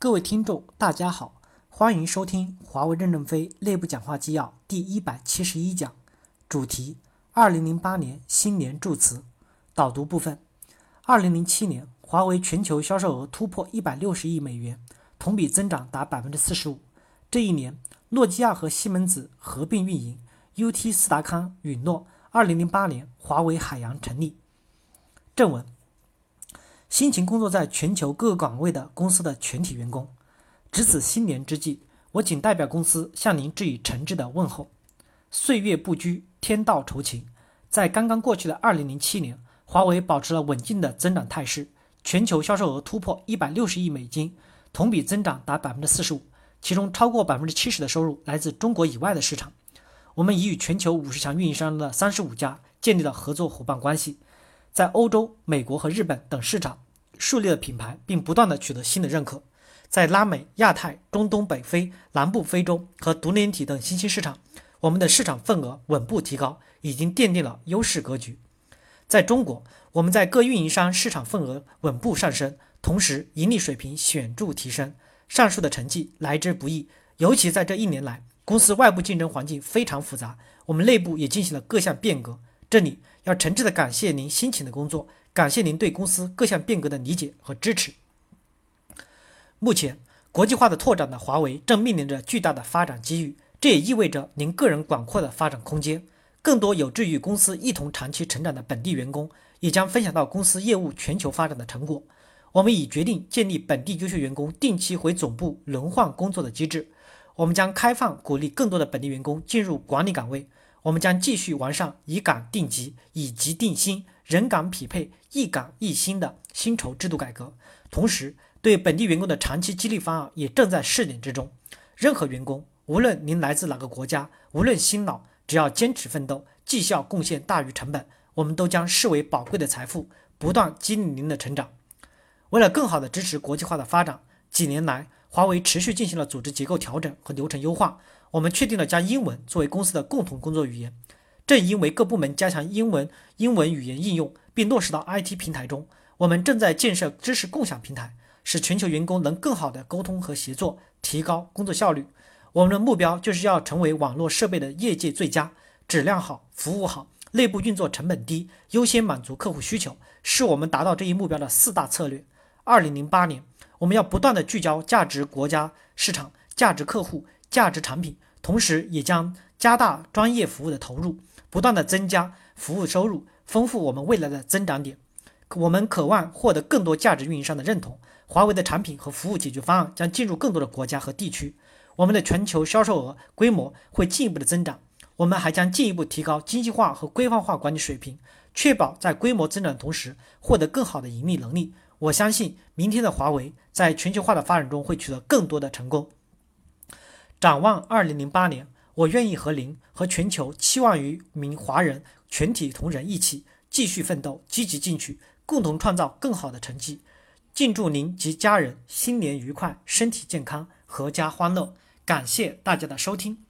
各位听众，大家好，欢迎收听华为任正非内部讲话纪要第一百七十一讲，主题：二零零八年新年祝词。导读部分：二零零七年，华为全球销售额突破一百六十亿美元，同比增长达百分之四十五。这一年，诺基亚和西门子合并运营，UT 斯达康允诺，二零零八年华为海洋成立。正文。辛勤工作在全球各个岗位的公司的全体员工，值此新年之际，我谨代表公司向您致以诚挚的问候。岁月不居，天道酬勤。在刚刚过去的二零零七年，华为保持了稳健的增长态势，全球销售额突破一百六十亿美金，同比增长达百分之四十五，其中超过百分之七十的收入来自中国以外的市场。我们已与全球五十强运营商的三十五家建立了合作伙伴关系。在欧洲、美国和日本等市场树立了品牌，并不断的取得新的认可。在拉美、亚太、中东北非、南部非洲和独联体等新兴市场，我们的市场份额稳步提高，已经奠定了优势格局。在中国，我们在各运营商市场份额稳步上升，同时盈利水平显著提升。上述的成绩来之不易，尤其在这一年来，公司外部竞争环境非常复杂，我们内部也进行了各项变革。这里。要诚挚的感谢您辛勤的工作，感谢您对公司各项变革的理解和支持。目前，国际化的拓展的华为正面临着巨大的发展机遇，这也意味着您个人广阔的发展空间。更多有志于公司一同长期成长的本地员工，也将分享到公司业务全球发展的成果。我们已决定建立本地优秀员工定期回总部轮换工作的机制。我们将开放鼓励更多的本地员工进入管理岗位。我们将继续完善以岗定级、以级定薪、人岗匹配、一岗一薪的薪酬制度改革，同时对本地员工的长期激励方案也正在试点之中。任何员工，无论您来自哪个国家，无论新老，只要坚持奋斗，绩效贡献大于成本，我们都将视为宝贵的财富，不断激励您的成长。为了更好地支持国际化的发展，几年来，华为持续进行了组织结构调整和流程优化。我们确定了将英文作为公司的共同工作语言。正因为各部门加强英文英文语言应用，并落实到 IT 平台中，我们正在建设知识共享平台，使全球员工能更好的沟通和协作，提高工作效率。我们的目标就是要成为网络设备的业界最佳，质量好，服务好，内部运作成本低，优先满足客户需求，是我们达到这一目标的四大策略。二零零八年，我们要不断的聚焦价值国家市场、价值客户。价值产品，同时也将加大专业服务的投入，不断的增加服务收入，丰富我们未来的增长点。我们渴望获得更多价值运营商的认同，华为的产品和服务解决方案将进入更多的国家和地区，我们的全球销售额规模会进一步的增长。我们还将进一步提高精细化和规范化管理水平，确保在规模增长的同时获得更好的盈利能力。我相信明天的华为在全球化的发展中会取得更多的成功。展望二零零八年，我愿意和您和全球七万余名华人全体同仁一起继续奋斗，积极进取，共同创造更好的成绩。敬祝您及家人新年愉快，身体健康，阖家欢乐。感谢大家的收听。